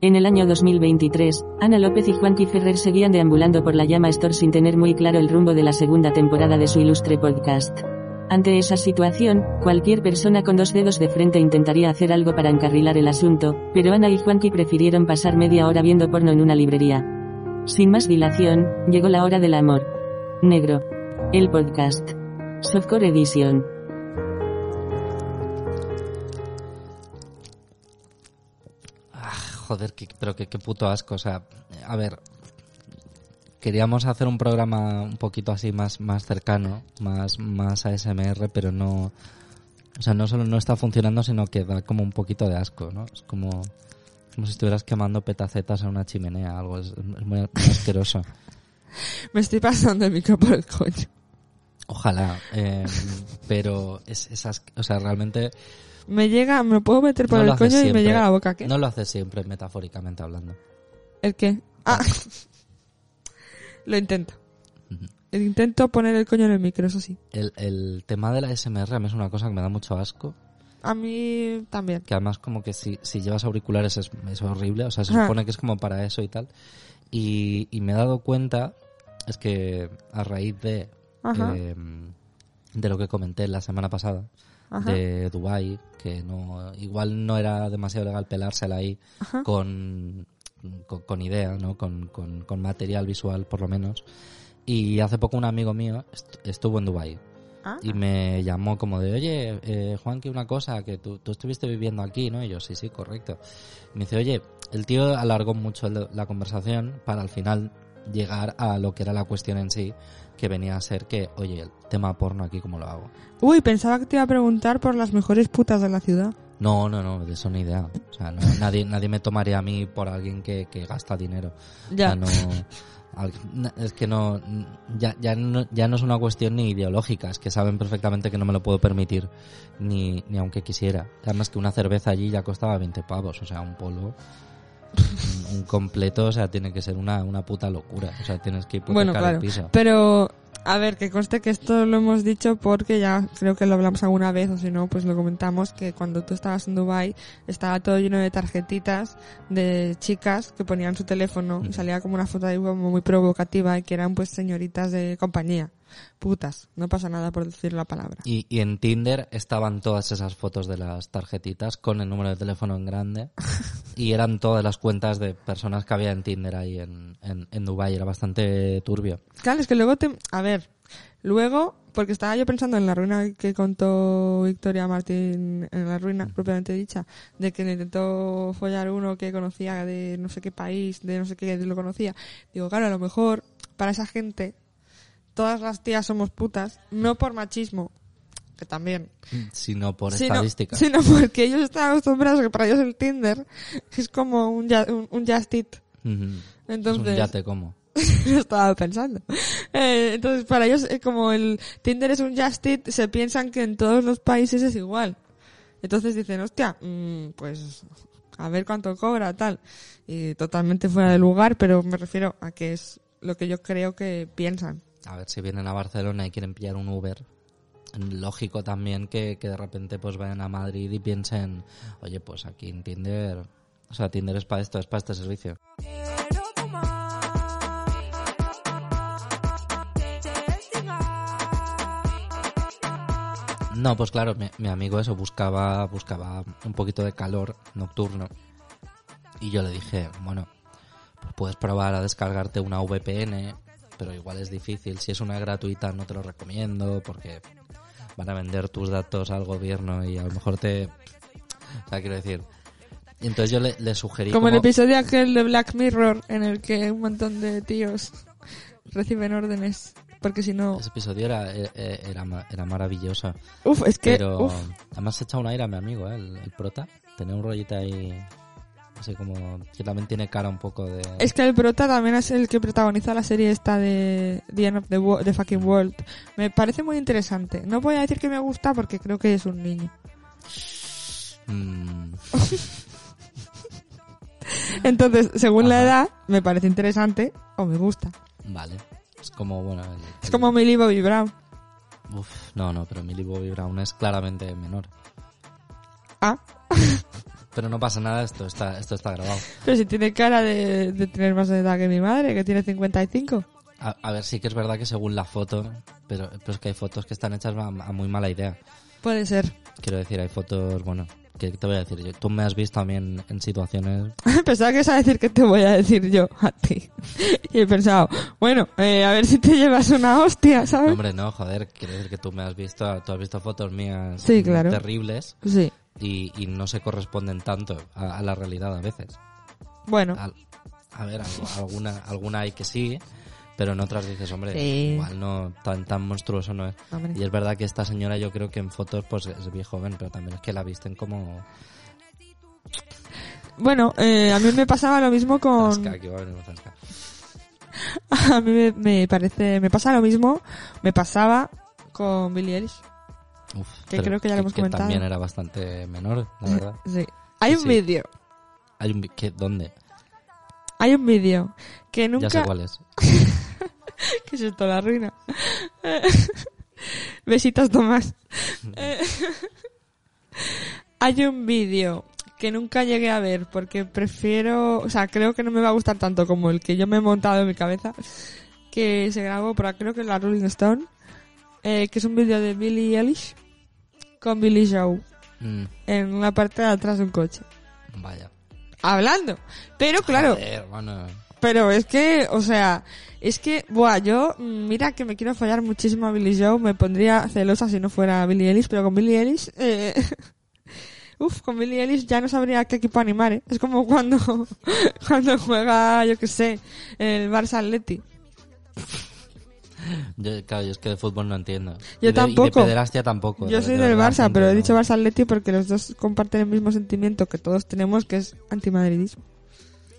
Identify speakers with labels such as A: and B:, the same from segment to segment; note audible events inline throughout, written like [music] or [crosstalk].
A: En el año 2023, Ana López y Juanqui Ferrer seguían deambulando por la llama Store sin tener muy claro el rumbo de la segunda temporada de su ilustre podcast. Ante esa situación, cualquier persona con dos dedos de frente intentaría hacer algo para encarrilar el asunto, pero Ana y Juanqui prefirieron pasar media hora viendo porno en una librería. Sin más dilación, llegó la hora del amor. Negro. El podcast. Softcore Edition.
B: Joder, que, pero que qué puto asco. O sea, a ver, queríamos hacer un programa un poquito así más, más cercano, más, más ASMR, pero no, o sea, no solo no está funcionando, sino que da como un poquito de asco, ¿no? Es como, como si estuvieras quemando petacetas en una chimenea, algo, es, es muy, asqueroso. [laughs]
C: Me estoy pasando el micro por el coño.
B: Ojalá, eh, pero es, es o sea, realmente
C: Me llega, me lo puedo meter por
B: no
C: el coño y me
B: siempre.
C: llega a la boca. ¿Qué?
B: No lo haces siempre, metafóricamente hablando.
C: ¿El qué? Ah. [laughs] lo intento. El intento poner el coño en el micro, eso sí.
B: El, el tema de la SMR a mí es una cosa que me da mucho asco.
C: A mí también.
B: que además como que si, si llevas auriculares es, es horrible, o sea, se
C: Ajá.
B: supone que es como para eso y tal. Y, y me he dado cuenta, es que a raíz de, eh, de lo que comenté la semana pasada,
C: Ajá.
B: de Dubai que no igual no era demasiado legal pelársela ahí
C: Ajá.
B: con, con, con idea, ¿no? Con, con, con material visual por lo menos. Y hace poco un amigo mío est- estuvo en Dubai
C: Ah.
B: y me llamó como de, oye, eh, Juan, que una cosa, que tú, tú estuviste viviendo aquí, ¿no? Y yo, sí, sí, correcto. Y me dice, oye, el tío alargó mucho la conversación para al final llegar a lo que era la cuestión en sí, que venía a ser que, oye, el tema porno aquí, ¿cómo lo hago?
C: Uy, pensaba que te iba a preguntar por las mejores putas de la ciudad.
B: No, no, no, de eso ni idea. O sea, no- [laughs] nadie, nadie me tomaría a mí por alguien que, que gasta dinero.
C: Ya.
B: O sea, no, es que no ya, ya no, ya no es una cuestión ni ideológica, es que saben perfectamente que no me lo puedo permitir, ni, ni aunque quisiera. Además que una cerveza allí ya costaba 20 pavos, o sea, un polo, [laughs] un, completo, o sea, tiene que ser una, una puta locura. O sea, tienes que hipotecar
C: Bueno,
B: el
C: claro.
B: piso.
C: Pero, a ver, que conste que esto lo hemos dicho porque ya creo que lo hablamos alguna vez, o si no, pues lo comentamos, que cuando tú estabas en Dubai estaba todo lleno de tarjetitas de chicas que ponían su teléfono y
B: Ujú.
C: salía como una foto ahí como muy provocativa y que eran pues señoritas de compañía. Putas, no pasa nada por decir la palabra.
B: Y, y en Tinder estaban todas esas fotos de las tarjetitas con el número de teléfono en grande [laughs] y eran todas las cuentas de personas que había en Tinder ahí en, en, en Dubái. Era bastante turbio.
C: Claro, es que luego te... A ver, luego, porque estaba yo pensando en la ruina que contó Victoria Martín, en la ruina propiamente dicha, de que intentó follar uno que conocía de no sé qué país, de no sé qué lo conocía. Digo, claro, a lo mejor para esa gente todas las tías somos putas, no por machismo, que también,
B: Sino por
C: sino,
B: estadística.
C: sino porque ellos están acostumbrados que para ellos el Tinder es como un, ya- un, un Just.
B: Ujú.
C: Entonces,
B: es un yate como. [laughs]
C: lo estaba pensando. Eh, entonces, para ellos, eh, como el Tinder es un Just Eat, se piensan que en todos los países es igual. Entonces dicen, hostia, mm, pues a ver cuánto cobra, tal. Y totalmente fuera de lugar, pero me refiero a que es lo que yo creo que piensan.
B: A ver, si vienen a Barcelona y quieren pillar un Uber, lógico también que, que de repente pues vayan a Madrid y piensen, oye, pues aquí en Tinder, o sea, Tinder es para esto, es para este servicio. No, pues claro, mi, mi amigo eso buscaba, buscaba un poquito de calor nocturno. Y yo le dije, bueno, pues puedes probar a descargarte una VPN, pero igual es difícil. Si es una gratuita no te lo recomiendo porque van a vender tus datos al gobierno y a lo mejor te... O sea, quiero decir... Y entonces yo le, le sugerí
C: Como el episodio aquel de Black Mirror, en el que un montón de tíos reciben órdenes, porque si no...
B: Ese episodio era, era, era, ma- era maravilloso.
C: Uf, es que...
B: Pero
C: uf,
B: además se echa un aire a mi amigo, ¿eh? el, el prota. Tenía un rollito ahí... Así como... Que también tiene cara un poco de...
C: Es que el prota también es el que protagoniza la serie esta de The End of the, Wo- the Fucking World. Me parece muy interesante. No voy a decir que me gusta porque creo que es un niño.
B: Mm, [laughs] [laughs]
C: Entonces, según la edad, me parece interesante o me gusta.
B: vale. Es como, bueno... el-
C: Es como Millie Bobby Brown.
B: Uf, no, no, pero Millie Bobby Brown es claramente menor.
C: Ah, [laughs]
B: Pero no pasa nada, esto está, esto está grabado. [laughs]
C: Pero si tiene cara de, de tener más edad que mi madre, que tiene 55.
B: A, a ver, sí que es verdad que según la foto, pero, pero es que hay fotos que están hechas a, a muy mala idea.
C: Puede ser.
B: Quiero decir, hay fotos, bueno, ¿qué te voy a decir? Yo- Tú me has visto a mí en, en situaciones... [laughs]
C: Pensaba que ibas a decir que te voy a decir yo a ti. [laughs] Y he pensado, bueno, eh, a ver si te llevas una hostia, ¿sabes?
B: Hombre, no, joder, quiero decir que tú me has visto, tú has visto fotos mías
C: Sí, claro.
B: terribles
C: Sí.
B: Y, y no se corresponden tanto a, a la realidad a veces.
C: Bueno,
B: Al- a ver, alguna, alguna hay que sí, pero en otras dices, hombre,
C: Sí.
B: igual no, tan, tan monstruoso no es.
C: hombre.
B: Y es verdad que esta señora yo creo que en fotos pues es bien joven, pero también es que la visten como...
C: Bueno, eh, a mí me pasaba lo mismo con...
B: Zasca, que iba a venir. [laughs]
C: A mí me, me parece... Me pasa lo mismo, me pasaba con Billie Eilish.
B: Uf,
C: Que
B: pero
C: creo que ya lo hemos comentado.
B: también era bastante menor, la verdad.
C: Sí. Hay un
B: Sí.
C: vídeo,
B: Hay un... ¿qué, ¿Dónde?
C: hay un vídeo que nunca...
B: Ya sé cuál es. [laughs]
C: ¿Qué es esto? La ruina. [laughs] Besitos, Tomás. [laughs] Hay un vídeo que nunca llegué a ver porque prefiero, o sea, creo que no me va a gustar tanto como el que yo me he montado en mi cabeza, que se grabó por creo que en la Rolling Stone, eh, que es un vídeo de Billie Eilish con Billy Joe
B: Mm,
C: en una parte de atrás de un coche.
B: vaya.
C: Hablando. Pero claro,
B: Joder,
C: pero es que, o sea, es que, buah, yo, mira que me quiero fallar muchísimo a Billy Joe, me pondría celosa si no fuera Billy Ellis, pero con Billy Ellis, eh, [laughs] uf, con Billy Ellis ya no sabría qué equipo animar, ¿eh? Es como cuando, [laughs] cuando juega, yo qué sé, el Barça Atleti. [laughs]
B: yo, claro, yo es que de fútbol no entiendo.
C: Yo
B: Y de-
C: tampoco.
B: Y de pederastia tampoco.
C: Yo
B: de-
C: soy
B: de
C: del Barça, pero he dicho Barça Atleti porque los dos comparten el mismo sentimiento que todos tenemos, que es antimadridismo.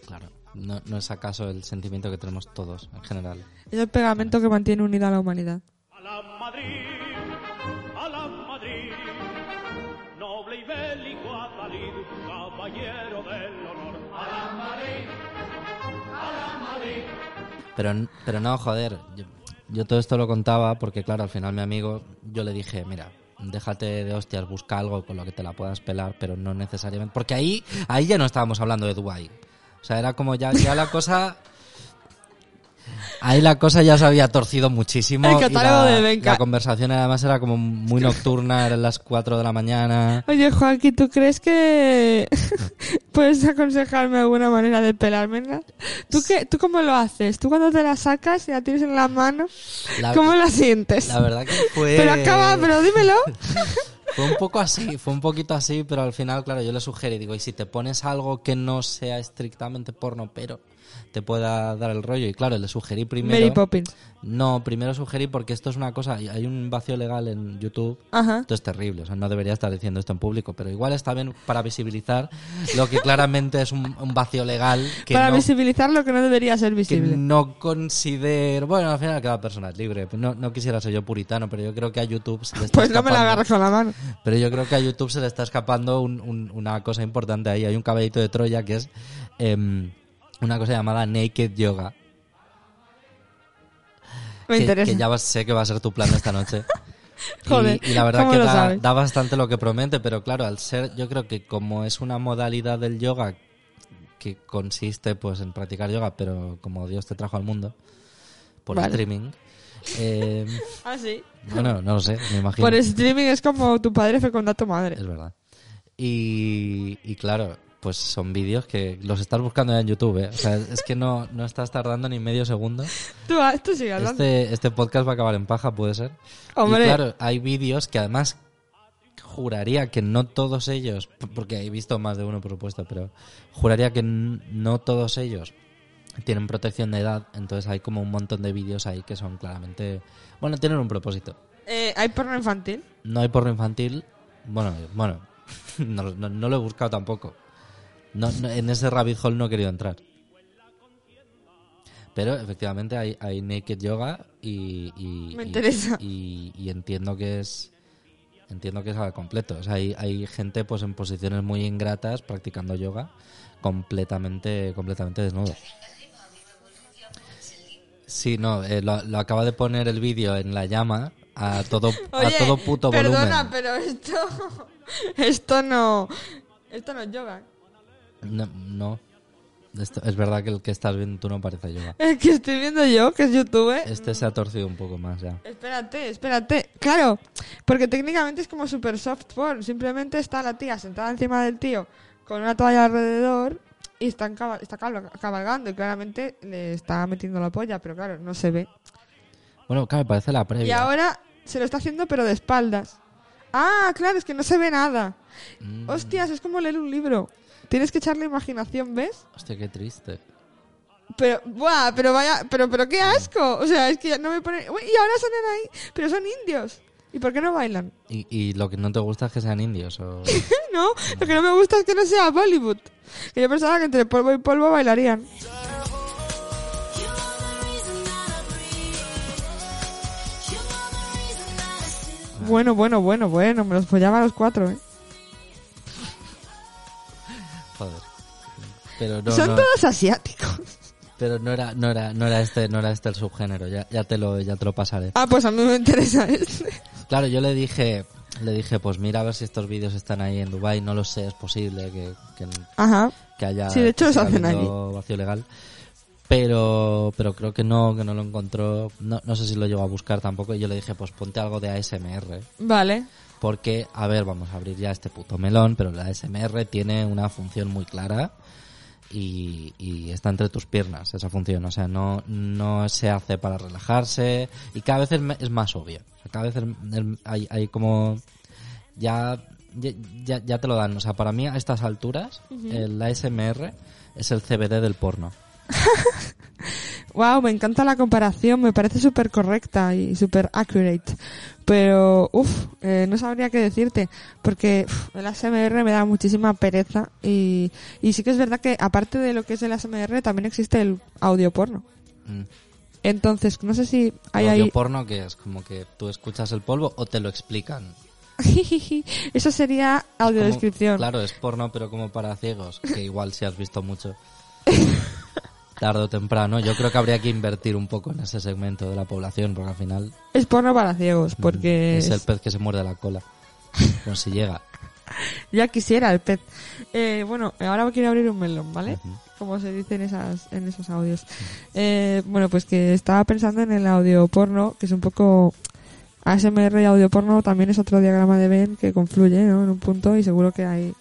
B: Claro, no, no es acaso el sentimiento que tenemos todos en general.
C: Es el pegamento que mantiene unida a la humanidad.
D: A la Madrid, a la Madrid, noble y bélico caballero del honor. A la Madrid, a la Madrid.
B: Pero, pero no, joder, yo, yo todo esto lo contaba porque, claro, al final mi amigo, yo le dije, mira, déjate de hostias, busca algo con lo que te la puedas pelar, pero no necesariamente. Porque ahí, ahí ya no estábamos hablando de Dubai. O sea, era como ya, ya la cosa. Ahí la cosa ya se había torcido muchísimo.
C: El
B: y
C: catálogo
B: la,
C: de Benca.
B: la conversación además era como muy nocturna, eran las 4 de la mañana.
C: Oye, Joaquín, ¿tú crees que [laughs] puedes aconsejarme alguna manera de pelármela? ¿Tú, qué, ¿Tú cómo lo haces? ¿Tú cuando te la sacas y la tienes en la mano,
B: La,
C: cómo la sientes?
B: la verdad que [laughs] fue.
C: Pero acaba, pero dímelo. [laughs]
B: Fue un poco así, fue un poquito así, pero al final, claro, yo le sugerí, digo, y si te pones algo que no sea estrictamente porno, pero te pueda dar el rollo. Y claro, le sugerí primero.
C: Mary Poppins.
B: No, primero sugerí porque esto es una cosa, hay- hay un vacío legal en YouTube.
C: Ajá.
B: Esto es terrible, o sea, no debería estar diciendo esto en público, pero igual está bien para visibilizar lo que claramente es un, un vacío legal que
C: Para
B: no,
C: visibilizar lo que no debería ser
B: que
C: visible.
B: no considero... Bueno, al final cada persona es libre, no, no quisiera ser yo puritano, pero yo creo que a YouTube se le está
C: Pues no me la agarras con la mano.
B: pero yo creo que a YouTube se le está escapando un- un- una cosa importante ahí. Hay un caballito de Troya que es em, una cosa llamada Naked Yoga.
C: Me
B: que,
C: interesa.
B: que ya sé que va a ser tu plan esta noche. [laughs] Y-
C: Joder,
B: y, la verdad
C: ¿cómo
B: que da, bastante lo que promete, pero claro, al ser, yo creo que como es una modalidad del yoga que consiste pues en practicar yoga, pero como Dios te trajo al mundo, por
C: Vale.
B: streaming, em, [laughs]
C: Ah, sí.
B: bueno, no lo sé, me imagino.
C: Por streaming es como tu padre fecunda a tu madre.
B: Es verdad. Y, y claro, pues son vídeos que los estás buscando ya en YouTube, ¿eh? O sea, es que no, no estás tardando ni medio segundo.
C: Tú, tú sigue hablando.
B: Este, este podcast va a acabar en paja, puede ser.
C: Hombre.
B: Y claro, hay vídeos que además juraría que no todos ellos, porque he visto más de uno por supuesto, pero juraría que no todos ellos tienen protección de edad, entonces hay como un montón de vídeos ahí que son claramente, bueno, tienen un propósito.
C: Eh, ¿Hay porno infantil?
B: No hay porno infantil. Bueno, bueno, [laughs] no, no- no lo he buscado tampoco. No, no- en ese rabbit hole no he querido entrar. Pero efectivamente hay, hay naked yoga y, y-
C: Me interesa.
B: Y, y entiendo que es entiendo que es al completo. O sea, hay, hay gente pues en posiciones muy ingratas practicando yoga completamente completamente desnudo. Sí, no, eh, lo, lo acaba de poner el vídeo en la llama a todo, [laughs]
C: Oye,
B: a todo puto
C: perdona,
B: volumen.
C: pero esto... [laughs] Esto no... Esto no es yoga.
B: No, no. Esto- es verdad que el que estás viendo tú no parece yoga.
C: El [laughs] que estoy viendo yo, que es YouTube.
B: Este se ha torcido un poco más ya.
C: Espérate, espérate. Claro, porque técnicamente es como super soft porn. Simplemente está la tía sentada encima del tío con una toalla alrededor y están cabal- está cabal- cabalgando y claramente le está metiendo la polla, pero claro, no se ve.
B: Bueno, claro, parece la previa.
C: Y ahora se lo está haciendo pero de espaldas. Ah, claro, es que no se ve nada.
B: Mm,
C: Hostias, es como leer un libro. Tienes que echarle imaginación, ¿ves?
B: Hostia, qué triste.
C: Pero, buah, pero vaya, pero, pero qué asco. O sea, es que no me pone. Uy, y ahora salen ahí, pero son indios. ¿Y por qué no bailan?
B: ¿Y, y lo que no te gusta es que sean indios? O... [laughs]
C: no, lo que no me gusta es que no sea Bollywood. Que yo pensaba que entre polvo y polvo bailarían. Bueno, bueno, bueno, bueno, me los follaba a los cuatro, ¿eh?
B: Joder. Pero no,
C: Son
B: no,
C: todos asiáticos.
B: pero no era, no era, no era este, no era este el subgénero. Ya, ya te lo, ya te lo pasaré.
C: Ah, pues a mí me interesa este.
B: Claro, yo le dije, le dije, pues mira a ver si estos vídeos están ahí en Dubai. No lo sé, es posible que, que,
C: Ajá.
B: que haya.
C: Sí, de hecho
B: que
C: hacen
B: habiendo vacío legal. Pero, pero creo que no, que no lo encontró. No, no sé si lo llegó a buscar tampoco. Y yo le dije, pues ponte algo de ASMR.
C: Vale.
B: Porque, a ver, vamos a abrir ya este puto melón, pero la ASMR tiene una función muy clara y, y está entre tus piernas esa función. O sea, no, no se hace para relajarse y cada vez es, más obvio. O sea, cada vez es- hay, hay como... Ya, ya, ya- te lo dan. O sea, para mí a estas alturas, el ASMR es el CBD del porno. [laughs]
C: Wow, me encanta la comparación, me parece súper correcta y súper accurate. Pero, uff, no sabría qué decirte, porque uf, el ASMR me da muchísima pereza y, y sí que es verdad que aparte de lo que es el ASMR también existe el audio porno.
B: Mm.
C: Entonces, no sé si hay
B: audio
C: ahí...
B: porno que es como que tú escuchas el polvo o te lo explican. [laughs]
C: Eso sería
B: Como-
C: audiodescripción.
B: Claro, es porno, pero como para ciegos, que igual si has visto mucho. [laughs] Tarde o temprano, yo creo que habría que invertir un poco en ese segmento de la población, porque al final
C: Es porno para ciegos,
B: mm,
C: porque
B: es el pez que se muerde la cola. [laughs] Pues si llega.
C: ya quisiera el pez. Eh, bueno, ahora quiero abrir un melón, ¿vale? Como se dice en, esas, en esos audios. Eh, bueno, pues que estaba pensando en el audio porno, que es un poco... ASMR y audio porno también es otro diagrama de Venn que confluye ¿no? en un punto y seguro que hay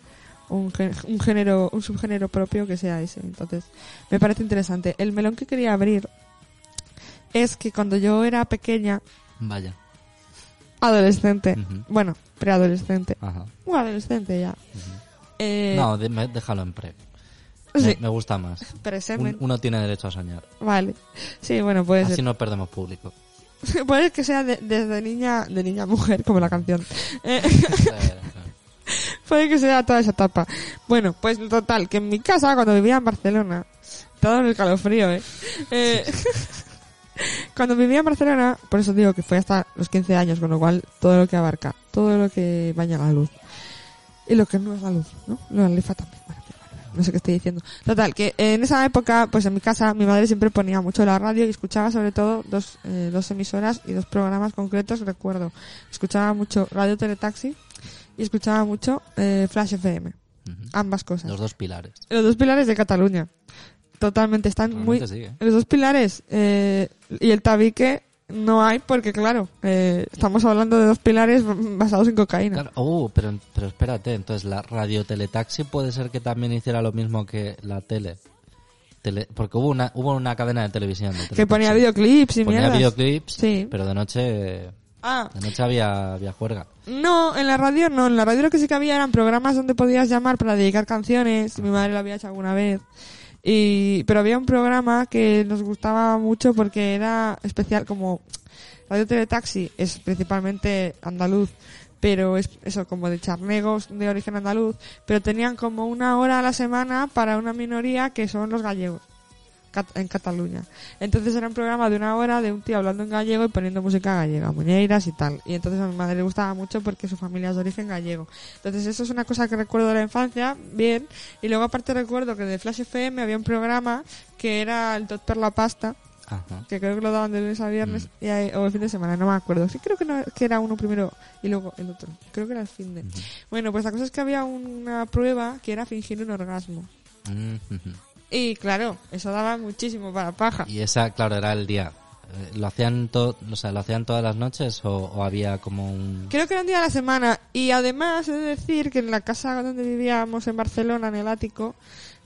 C: un, un género, un subgénero propio que sea ese. Entonces, me parece interesante. El melón que quería abrir es que cuando yo era pequeña,
B: Vaya.
C: adolescente, bueno, preadolescente,
B: Ajá.
C: un adolescente ya, eh,
B: No, de- me- déjalo en pre.
C: sí,
B: Me, me gusta más. Un- uno tiene derecho a soñar.
C: vale, sí, bueno, puede ser.
B: Así no perdemos público. [laughs]
C: Puede que sea de- desde niña, de niña a mujer, como la canción. [laughs] Eh,
B: Eh,
C: puede que sea toda esa etapa. Bueno, pues total, que en mi casa, cuando vivía en Barcelona, todo en el calofrío, eh. Eh, [laughs] cuando vivía en Barcelona, por eso digo que fue hasta los 15 años, con lo cual todo lo que abarca, todo lo que baña la luz. Y lo que no es la luz, ¿no? La lefa también. No sé qué estoy diciendo. Total, que en esa época, pues en mi casa, mi madre siempre ponía mucho la radio y escuchaba sobre todo dos, eh, dos emisoras y dos programas concretos, recuerdo. Escuchaba mucho Radio Teletaxi y escuchaba mucho eh, Flash FM. Ambas cosas.
B: Los dos pilares.
C: Los dos pilares de Cataluña. Totalmente, están muy...
B: Sí, ¿eh?
C: Los dos pilares eh, y el tabique no hay porque, claro, eh, estamos hablando de dos pilares basados en cocaína.
B: Claro, oh, pero, pero espérate, entonces la radio teletaxi puede ser que también hiciera lo mismo que la tele. Tele- porque hubo una, hubo una cadena de televisión. de
C: que ponía videoclips y
B: Ponía
C: mierdas.
B: videoclips,
C: Sí.
B: pero de noche,
C: Ah,
B: noche había, había juerga.
C: no, en la radio no. En la radio lo que sí que había eran programas donde podías llamar para dedicar canciones. Mi madre lo había hecho alguna vez. Y, pero había un programa que nos gustaba mucho porque era especial como Radio Teletaxi es principalmente andaluz, pero es eso como de charnegos de origen andaluz, pero tenían como una hora a la semana para una minoría que son los gallegos en Cataluña. Entonces era un programa de una hora de un tío hablando en gallego y poniendo música gallega, muñeiras y tal. Y entonces a mi madre le gustaba mucho porque su familia es de origen gallego. Entonces eso es una cosa que recuerdo de la infancia, bien. Y luego aparte recuerdo que de Flash FM había un programa que era el per la Pasta,
B: Ajá.
C: que creo que lo daban de lunes a viernes y ahí- o el fin de semana, no me acuerdo. Sí, creo que, no- que era uno primero y luego el otro. Creo que era el fin de. Bueno, pues la cosa es que había una prueba que era fingir un orgasmo.
B: Mm, ujú.
C: Y claro, eso daba muchísimo para paja.
B: Y esa, claro, era el día. Eh, ¿Lo hacían, o sea, ¿lo hacían todas las noches o, o había como un...?
C: Creo que era un día a la semana. Y además he de decir que en la casa donde vivíamos en Barcelona, en el ático,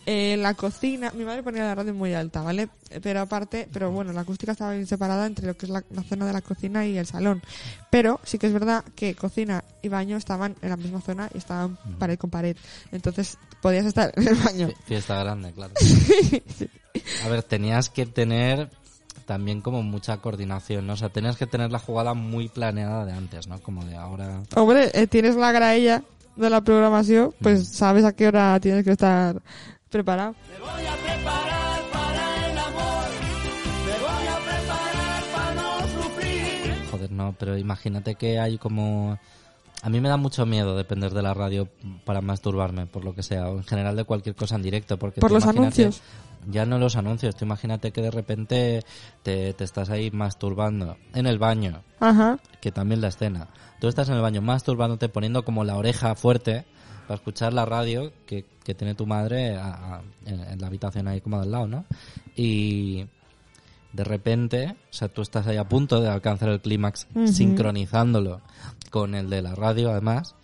C: eh, la cocina, mi madre ponía la radio muy alta, ¿vale? Pero aparte, pero bueno, la acústica estaba bien separada entre lo que es la, la zona de la cocina y el salón. Pero sí que es verdad que cocina y baño estaban en la misma zona y estaban pared con pared. Entonces podías estar en el baño.
B: Fie- Fiesta grande, claro. [laughs] A ver, tenías que tener también como mucha coordinación, ¿no? O sea, tenías que tener la jugada muy planeada de antes, ¿no? Como de ahora...
C: Hombre, eh, tienes la graella de la programación, pues sabes a qué hora tienes que estar preparado.
D: Me voy a preparar para el amor. Me voy a preparar para no sufrir.
B: Joder, no, pero imagínate que hay como... A mí me da mucho miedo depender de la radio para masturbarme, por lo que sea, o en general de cualquier cosa en directo. Porque
C: Por los
B: imagínate-
C: anuncios.
B: Ya no los anuncios, tú imagínate que de repente te, te estás ahí masturbando en el baño,
C: Ajá.
B: que también la escena. Tú estás en el baño masturbándote, poniendo como la oreja fuerte para escuchar la radio que, que tiene tu madre a- a- en, en la habitación ahí como al lado, ¿no? Y de repente, o sea, tú estás ahí a punto de alcanzar el clímax sincronizándolo con el de la radio además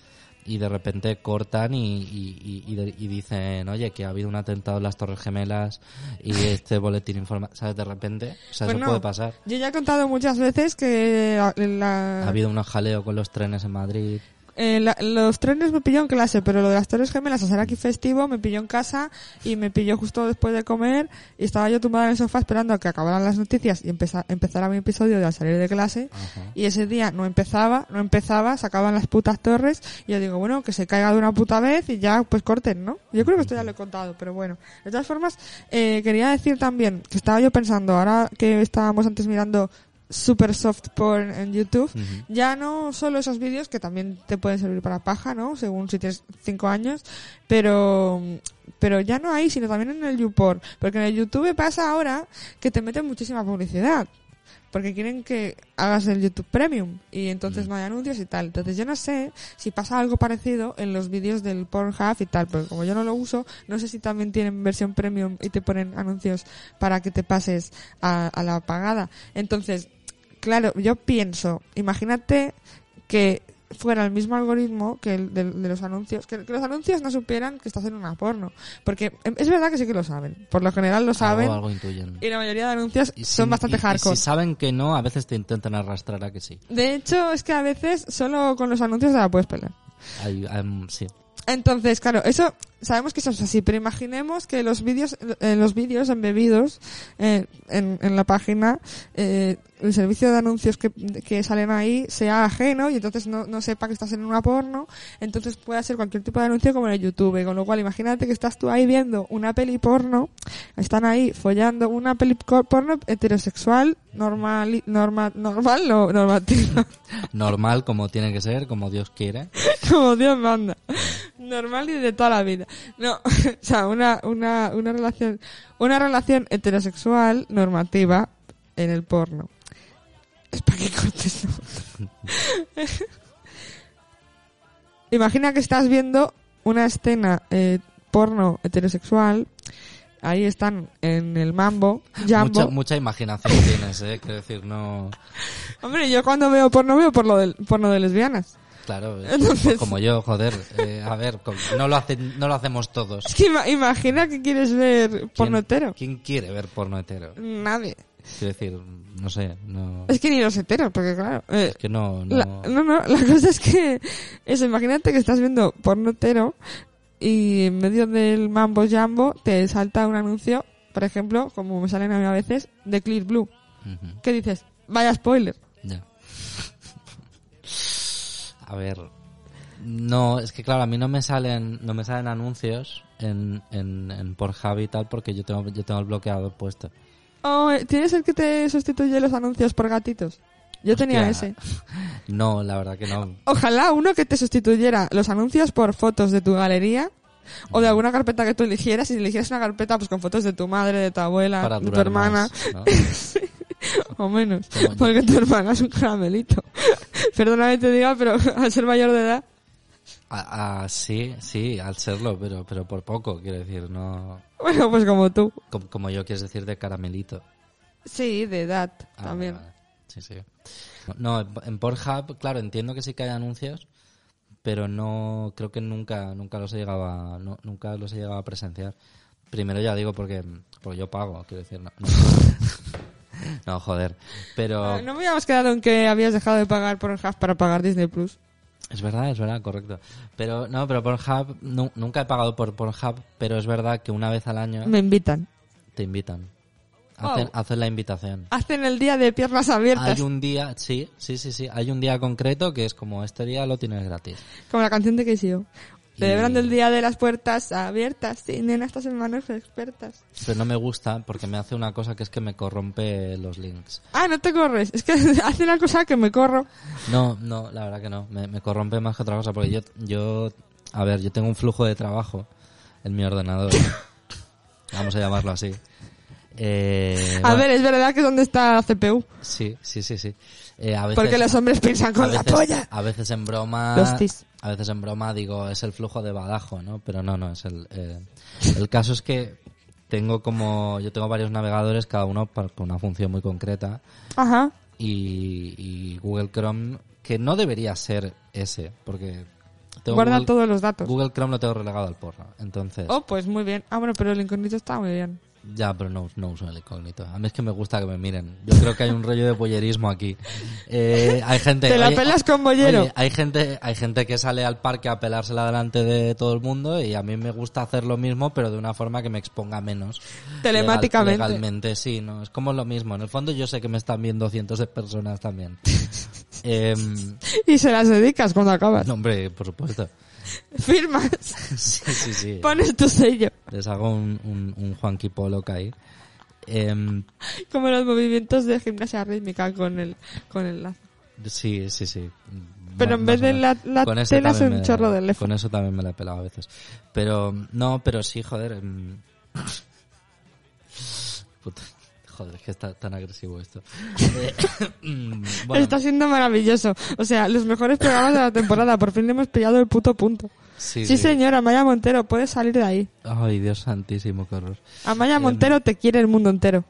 B: y de repente cortan y, y, y- y de- y dicen, oye, que ha habido un atentado en las Torres Gemelas y [laughs] este boletín informa, ¿sabes? De repente, o sea,
C: Bueno,
B: eso puede pasar.
C: Yo ya he contado muchas veces que la-
B: Ha habido un jaleo con los trenes en Madrid.
C: Eh, la- los trenes me pilló en clase, pero lo de las Torres Gemelas, a ser aquí festivo, me pilló en casa y me pilló justo después de comer y estaba yo tumbada en el sofá esperando a que acabaran las noticias y empeza- empezara mi episodio de al salir de clase
B: Ajá.
C: y ese día no empezaba, no empezaba, se acaban las putas torres y yo digo, bueno, que se caiga de una puta vez y ya pues corten, ¿no? Yo creo que esto ya lo he contado, pero bueno. De todas formas, eh, quería decir también que estaba yo pensando, ahora que estábamos antes mirando super soft porn en YouTube, ya no solo esos vídeos que también te pueden servir para paja, ¿no? Según si tienes 5 años, pero pero ya no ahí, sino también en el YouPorn, porque en el YouTube pasa ahora que te meten muchísima publicidad. Porque quieren que hagas el YouTube Premium y entonces no hay anuncios y tal. Entonces yo no sé si pasa algo parecido en los vídeos del Pornhub y tal, porque como yo no lo uso, no sé si también tienen versión Premium y te ponen anuncios para que te pases a, a la pagada. Entonces, claro, yo pienso, imagínate que fuera el mismo algoritmo que el de, de los anuncios, que, que los anuncios no supieran que estás en una porno. Porque em, es verdad que sí que lo saben, por lo general lo saben,
B: Algo, algo intuyen.
C: y la mayoría de anuncios
B: Y
C: son
B: si-
C: bastante
B: y- y
C: hardcore.
B: si saben que no, a veces te intentan arrastrar a que sí.
C: De hecho, es que a veces solo con los anuncios te la puedes pelear.
B: Hay- sí.
C: Entonces, claro, eso sabemos que eso es así, pero imaginemos que los vídeos, eh, los vídeos embebidos eh, en, en la página, eh, el servicio de anuncios que, que salen ahí sea ajeno y entonces no, no sepa que estás en una porno, entonces puede ser cualquier tipo de anuncio como en el YouTube, con lo cual imagínate que estás tú ahí viendo una peli porno, están ahí follando una peli porno heterosexual, normal, normal, normal, no, normativa.
B: Normal, como tiene que ser, como Dios quiere. [laughs]
C: como Dios manda. Normal y de toda la vida. No, [laughs] o sea, una, una, una relación, una relación heterosexual normativa en el porno. Es para que cortes boca. [laughs] Imagina que estás viendo una escena eh, porno heterosexual. Ahí están en el mambo.
B: Mucha, mucha imaginación tienes, ¿eh? Quiero decir, no...
C: Hombre, yo cuando veo porno veo por lo del porno de lesbianas.
B: Claro, [laughs] como yo, joder. eh, a ver, no lo, hacen, no lo hacemos todos.
C: Es que ima- imagina que quieres ver porno
B: ¿Quién-
C: hetero.
B: ¿Quién quiere ver porno hetero?
C: Nadie.
B: Quiero decir, no sé, no...
C: Es que ni los heteros, porque claro. eh,
B: Es que no... no...
C: la, no, no, la [laughs] cosa es que. Eso, imagínate que estás viendo porno hetero y en medio del mambo jambo te salta un anuncio, por ejemplo, como me salen a mí a veces, de Clear Blue. ¿Qué dices? Vaya spoiler.
B: ya. A ver... No, es que claro, a mí no me salen, no me salen anuncios en, en, en Pornhub y tal porque yo tengo, yo tengo el bloqueador puesto.
C: Oh, ¿Tienes el que te sustituye los anuncios por gatitos? Yo tenía ese. [laughs]
B: No, la verdad que no.
C: Ojalá uno que te sustituyera los anuncios por fotos de tu galería o de alguna carpeta que tú eligieras y si eligieras una carpeta pues con fotos de tu madre, de tu abuela,
B: Para
C: de tu hermana
B: más, ¿no? [laughs]
C: o menos, porque tu hermana es un caramelito. [laughs] Perdóname te diga, pero [laughs] al ser mayor de edad
B: A- a- sí, sí, al serlo, pero, pero por poco, quiero decir, no...
C: Bueno, pues como tú.
B: Como, como yo quieres decir de caramelito.
C: Sí, de edad
B: Ah,
C: también.
B: vale, vale. Sí, sí. No, en- en Pornhub, claro, entiendo que sí que hay anuncios, pero no, creo que nunca, nunca los he llegado a, no- nunca los he llegado a presenciar. Primero ya digo porque, porque yo pago, quiero decir, no. No, [laughs] [laughs] No, joder. Pero
C: No me habíamos quedado en que habías dejado de pagar por Hub para pagar Disney Plus.
B: es verdad, es verdad, correcto. Pero no, pero Pornhub, nu- nunca he pagado por Pornhub, pero es verdad que una vez al año
C: Me invitan.
B: te invitan. Hacen,
C: Wow.
B: hacen la invitación.
C: Hacen el día de piernas abiertas.
B: Hay un día, sí, sí, sí, sí, hay un día concreto que es como este día lo tienes gratis.
C: Como la canción de KCO. Celebrando el día de las puertas abiertas. Sí, nena, estas semanas expertas.
B: Pero no me gusta porque me hace una cosa que es que me corrompe los links.
C: Ah, no te corres. Es que [laughs] hace una cosa que me corro.
B: No, no, la verdad que no. Me, me corrompe más que otra cosa porque yo, yo, a ver, yo tengo un flujo de trabajo en mi ordenador. [laughs] Vamos a llamarlo así. Eh,
C: A
B: bueno,
C: ver, es verdad que es donde está la CPU.
B: Sí, sí, sí, sí. Eh, a veces,
C: Porque los hombres piensan con la polla.
B: A veces en broma,
C: Los tis.
B: a veces en broma digo es el flujo de Badajo, ¿no? Pero no, no es el. eh, el caso es que tengo como yo tengo varios navegadores, cada uno para una función muy concreta
C: Ajá.
B: y, y Google Chrome que no debería ser ese porque tengo
C: Guarda
B: Google,
C: todos los datos.
B: Google Chrome lo tengo relegado al porro, entonces
C: Oh, pues muy bien. Ah, bueno, pero el incógnito está muy bien.
B: Ya, pero no, no uso el incógnito. A mí es que me gusta que me miren. Yo creo que hay un rollo de boyerismo aquí. Eh, hay gente.
C: Te la
B: oye,
C: pelas con
B: oye, hay gente, hay gente que sale al parque a pelársela delante de todo el mundo y a mí me gusta hacer lo mismo, pero de una forma que me exponga menos.
C: Telemáticamente.
B: Legal- legalmente, sí, no. Es como lo mismo. En el fondo yo sé que me están viendo cientos de personas también. [laughs] Em,
C: Y se las dedicas cuando acabas.
B: no, hombre, por supuesto. [laughs]
C: Firmas.
B: Sí, sí, sí.
C: Pones tu sello.
B: Les hago un, un, un Juanqui Pollock ahí. Em,
C: Como los movimientos de gimnasia rítmica con el, con el lazo.
B: Sí, sí, sí.
C: Pero en vez de la- la tela es un chorro de lefa.
B: Con eso también me la he pelado a veces. Pero, no, pero sí, joder. em, [laughs] Puta, joder, es que está tan agresivo esto. Eh, [coughs] mm, [coughs] bueno,
C: Está siendo maravilloso. O sea, los mejores programas de la temporada. Por fin le hemos pillado el puto punto.
B: sí,
C: Sí,
B: sí.
C: señora, Amaya Montero, puedes salir de ahí.
B: Ay, Dios santísimo, qué horror.
C: Amaya
B: Em.
C: Montero te quiere el mundo entero.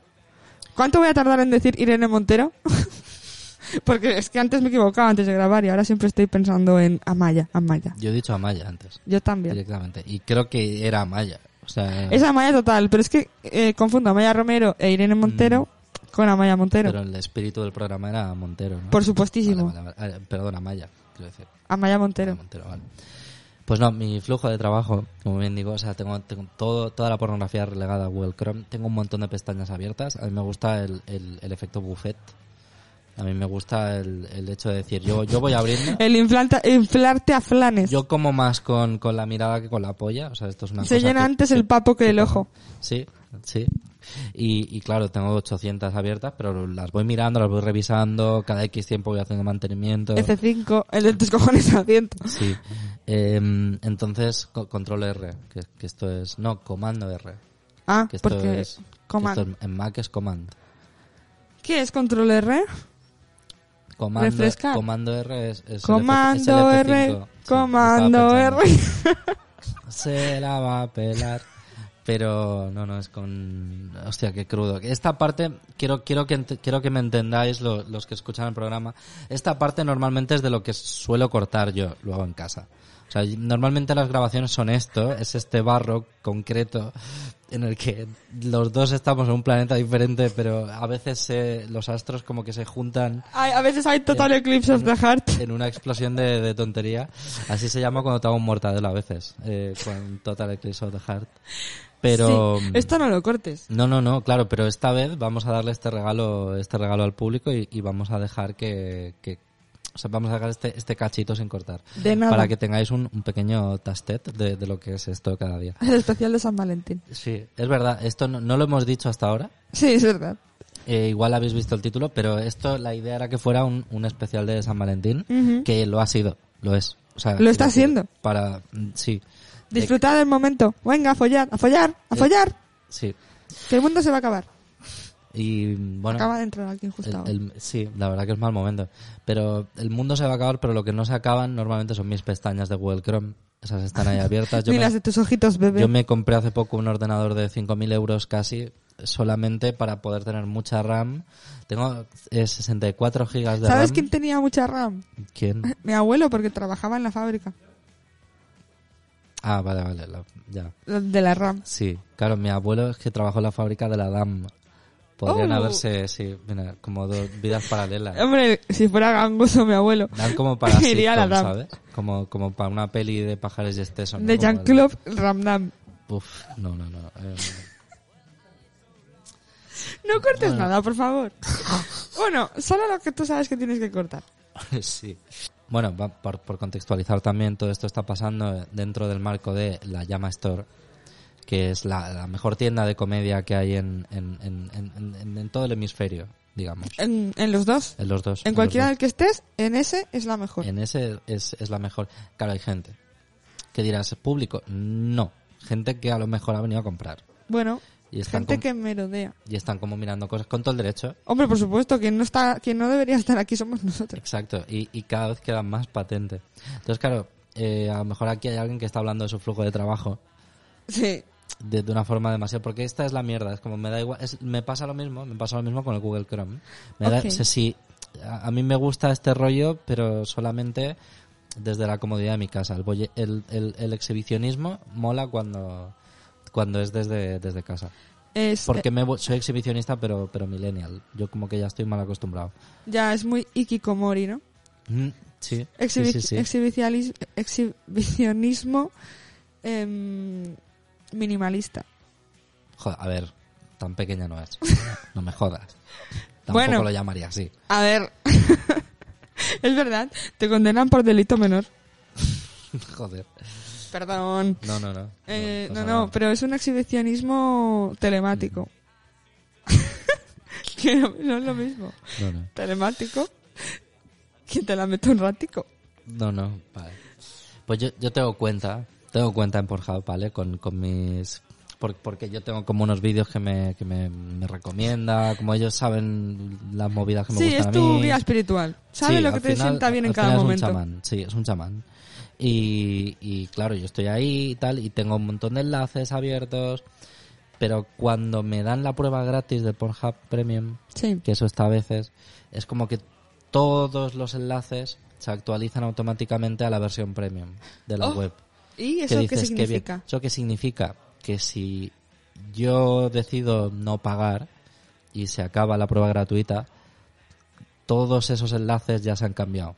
C: ¿Cuánto voy a tardar en decir Irene Montero? [laughs] Porque es que antes me equivocaba antes de grabar y ahora siempre estoy pensando en Amaya, Amaya.
B: Yo he dicho Amaya antes,
C: Yo también.
B: directamente. Y creo que era Amaya. O sea,
C: Es Amaya total, pero es que eh, confundo Amaya Romero e Irene Montero con Amaya Montero.
B: Mm. pero el espíritu del programa era Montero, ¿no?
C: Por supuestísimo.
B: Vale, vale, vale. Ah, Perdón, Amaya, quiero decir.
C: Amaya Montero.
B: Montero, vale. Pues no, mi flujo de trabajo, como bien digo, o sea, tengo, tengo todo, toda la pornografía relegada a Google Chrome, tengo un montón de pestañas abiertas, a mí me gusta el, el, el efecto buffet, a mí me gusta el, el hecho de decir, yo, yo voy abriendo, [laughs]
C: El inflanta- inflarte a flanes.
B: yo como más con, con la mirada que con la polla, o sea, esto es una
C: Se
B: cosa
C: llena
B: que-
C: antes
B: que-
C: el papo que el ojo.
B: Sí, sí. Y, y claro, tengo 800 abiertas, pero las voy mirando, las voy revisando, cada X tiempo voy haciendo mantenimiento.
C: F5, el de tus cojones [laughs] asiento.
B: Sí. Em, entonces, co- control R, que, que esto es... No, comando R.
C: Ah,
B: Que esto
C: porque...
B: es... que
C: command.
B: esto es- en Mac es command.
C: ¿Qué es control R?
B: Comando,
C: Refrescar.
B: comando R es, es el F- es
C: Comando
B: el
C: R,
B: F5. Sí,
C: comando R. [laughs]
B: Se la va a pelar. Pero no, no, es con... Hostia, qué crudo. Esta parte, quiero, quiero, que, quiero que me entendáis lo- los que escuchan el programa. Esta parte normalmente es de lo que suelo cortar yo luego en casa. O sea, normalmente las grabaciones son esto, es este barro concreto en el que los dos estamos en un planeta diferente, pero a veces se- los astros como que se juntan
C: Ay, a veces hay total eclipse of the heart.
B: en una explosión de, de tontería. Así se llama cuando te hago un mortadelo a veces, eh, con Total Eclipse of the Heart. Pero...
C: Sí, esto no lo cortes.
B: No, no, no, claro, pero esta vez vamos a darle este regalo, este regalo al público y, y vamos a dejar que, que- o sea, vamos a dejar este, este cachito sin cortar.
C: De nada.
B: Para que tengáis un, un pequeño tastet de, de lo que es esto cada día.
C: El especial de San Valentín.
B: Sí, es verdad, esto no, no lo hemos dicho hasta ahora.
C: Sí, es verdad.
B: Eh, igual habéis visto el título, pero esto, la idea era que fuera un, un especial de San Valentín, que lo ha sido, lo es. O sea,
C: Lo está siendo.
B: Para, mm, sí.
C: Disfrutad del momento. Venga, a follar, a follar, a
B: Eh.
C: follar.
B: Sí.
C: Que el mundo se va a acabar.
B: Y bueno,
C: Acaba de entrar alguien justo
B: el- el- sí, la verdad que es mal momento. Pero el mundo se va a acabar, pero lo que no se acaban normalmente son mis pestañas de Google Chrome. Esas están ahí abiertas. Yo [laughs]
C: Ni
B: me-
C: las de tus ojitos, bebé.
B: Yo me compré hace poco un ordenador de 5.000 euros casi solamente para poder tener mucha RAM. Tengo eh, 64 gigas de
C: ¿Sabes
B: RAM.
C: quién tenía mucha RAM?
B: ¿Quién? [laughs]
C: Mi abuelo, porque trabajaba en la fábrica
B: Ah, vale, vale, la- ya.
C: de la RAM.
B: Sí, claro, mi abuelo es que trabajó en la fábrica de la DAM. Podrían
C: Oh.
B: haberse, sí, mira, como dos vidas paralelas. [laughs]
C: Hombre, si fuera gangoso mi abuelo.
B: Dan como para [laughs]
C: Iría la.
B: ¿sabes? Como, como para una peli de pajares y esteso. ¿no?
C: De Jean-Claude Ramdam.
B: Uf, no, no, no. eh,
C: No cortes nada, por favor. bueno, solo lo que tú sabes que tienes que cortar. [laughs]
B: sí. Bueno, por, por contextualizar también, todo esto está pasando dentro del marco de la Llama Store, que es la, la mejor tienda de comedia que hay en, en, en, todo el hemisferio, digamos.
C: En, en los dos.
B: En los dos.
C: En cualquiera
B: dos.
C: del que estés, en ese es la mejor.
B: En ese es, es la mejor. Claro, hay gente que dirás, ¿público? No. Gente que a lo mejor ha venido a comprar.
C: Bueno,
B: Y están,
C: gente que merodea.
B: y están como mirando cosas con todo el derecho.
C: Hombre, por supuesto, quien no está, quien no debería estar aquí somos nosotros.
B: Exacto. Y, y cada vez queda más patente. Entonces, claro, eh, a lo mejor aquí hay alguien que está hablando de su flujo de trabajo
C: Sí.
B: De, de una forma demasiado porque esta es la mierda es como me da igual es- me pasa lo mismo me pasa lo mismo con el Google Chrome me da,
C: Ok.
B: o sea, sí, a, a mí me gusta este rollo pero solamente desde la comodidad de mi casa el, bolle- el, el- el exhibicionismo mola cuando cuando es desde, desde casa
C: Es,
B: porque
C: eh,
B: me, soy exhibicionista pero pero millennial yo como que ya estoy mal acostumbrado
C: ya es muy ikikomori, ¿no?
B: Mm, sí,
C: Exhibi-
B: sí, sí, sí.
C: exhibicionismo em, minimalista.
B: Joder, a ver tan pequeña no es [laughs] no me jodas tampoco
C: Bueno.
B: lo llamaría así
C: A ver, [laughs] es verdad, te condenan por delito menor. [laughs]
B: joder
C: Perdón.
B: no no no
C: Eh, no, no, pero es un exhibicionismo telemático. que no, no es lo mismo.
B: no no
C: Telemático. Que te la meto un ratico.
B: No, no, vale. Pues yo, yo tengo cuenta, tengo cuenta en Pornhub, ¿vale? Con, con mis... por- porque yo tengo como unos vídeos que me, que me, me recomienda, como ellos saben las movidas que me
C: Sí,
B: gustan
C: es
B: a
C: tu guía espiritual. Sabe
B: Sí,
C: lo que te
B: final-
C: sienta bien en cada momento.
B: Es un chamán, sí, es un chamán. Y, y claro, yo estoy ahí y tal, y tengo un montón de enlaces abiertos, pero cuando me dan la prueba gratis de Pornhub Premium,
C: Sí.
B: que eso está a veces, es como que todos los enlaces se actualizan automáticamente a la versión premium de la
C: Oh,
B: web.
C: ¿Y eso qué
B: dices, "Qué bien".
C: significa?
B: ¿Eso qué significa? Que si yo decido no pagar y se acaba la prueba gratuita, todos esos enlaces ya se han cambiado.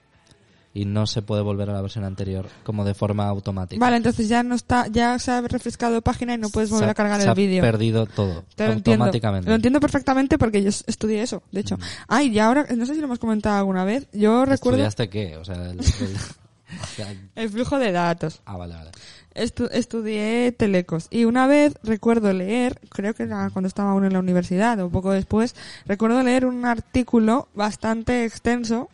B: Y no se puede volver a la versión anterior como de forma automática.
C: Vale, entonces ya no está, ya se ha refrescado página y no puedes volver
B: ha-
C: a cargar
B: se
C: el
B: ha
C: vídeo.
B: perdido todo.
C: Te lo entiendo.
B: automáticamente.
C: Lo entiendo perfectamente porque yo es- estudié eso, de hecho. Ay, y ahora, no sé si lo hemos comentado alguna vez, yo recuerdo
B: ¿Estudiaste qué? O sea, el- el- [laughs] o sea,
C: el flujo de datos.
B: ah, vale, vale.
C: Estu- estudié telecos y una vez recuerdo leer, creo que era cuando estaba aún en la universidad o poco después, recuerdo leer un artículo bastante extenso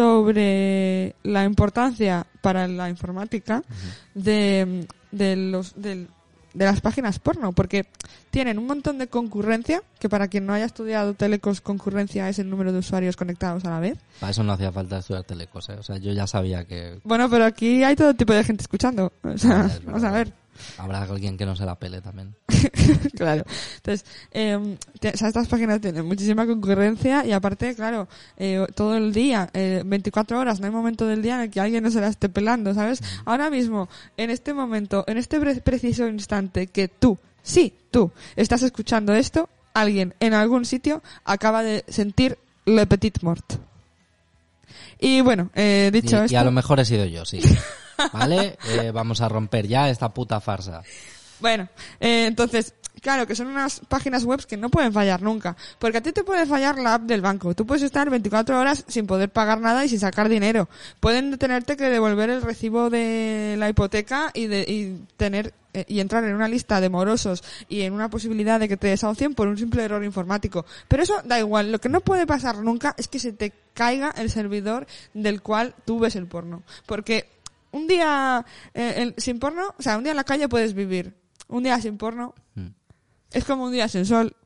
C: sobre la importancia para la informática de, de los del- de las páginas porno porque tienen un montón de concurrencia que para quien no haya estudiado telecos concurrencia es el número de usuarios conectados a la vez.
B: Para eso no hacía falta estudiar telecos, ¿eh? O sea, yo ya sabía que
C: bueno pero aquí hay todo tipo de gente escuchando. O sea,
B: Ah, es
C: vamos a ver
B: habrá alguien que no se la pele también. [laughs]
C: claro. Entonces, eh, te- o sea, estas páginas tienen muchísima concurrencia y aparte, claro, eh, todo el día, eh, 24 horas, no hay momento del día en el que alguien no se la esté pelando, ¿sabes? Ahora mismo, en este momento, en este pre- preciso instante que tú, sí, tú, estás escuchando esto, alguien en algún sitio acaba de sentir le petit mort. Y bueno, eh,
B: Y,
C: dicho
B: y
C: esto...
B: a lo mejor he sido yo, sí. [laughs] ¿Vale? Eh, vamos a romper ya esta puta farsa.
C: Bueno, eh, entonces, claro, que son unas páginas web que no pueden fallar nunca. Porque a ti te puede fallar la app del banco. Tú puedes estar 24 horas sin poder pagar nada y sin sacar dinero. Pueden tenerte que devolver el recibo de la hipoteca y, de, tener eh, y entrar en una lista de morosos y en una posibilidad de que te desahucien por un simple error informático. Pero eso da igual. Lo que no puede pasar nunca es que se te caiga el servidor del cual tú ves el porno. Porque un día eh, sin porno, o sea, un día en la calle puedes vivir. Un día sin porno
B: Mm.
C: es como un día sin sol.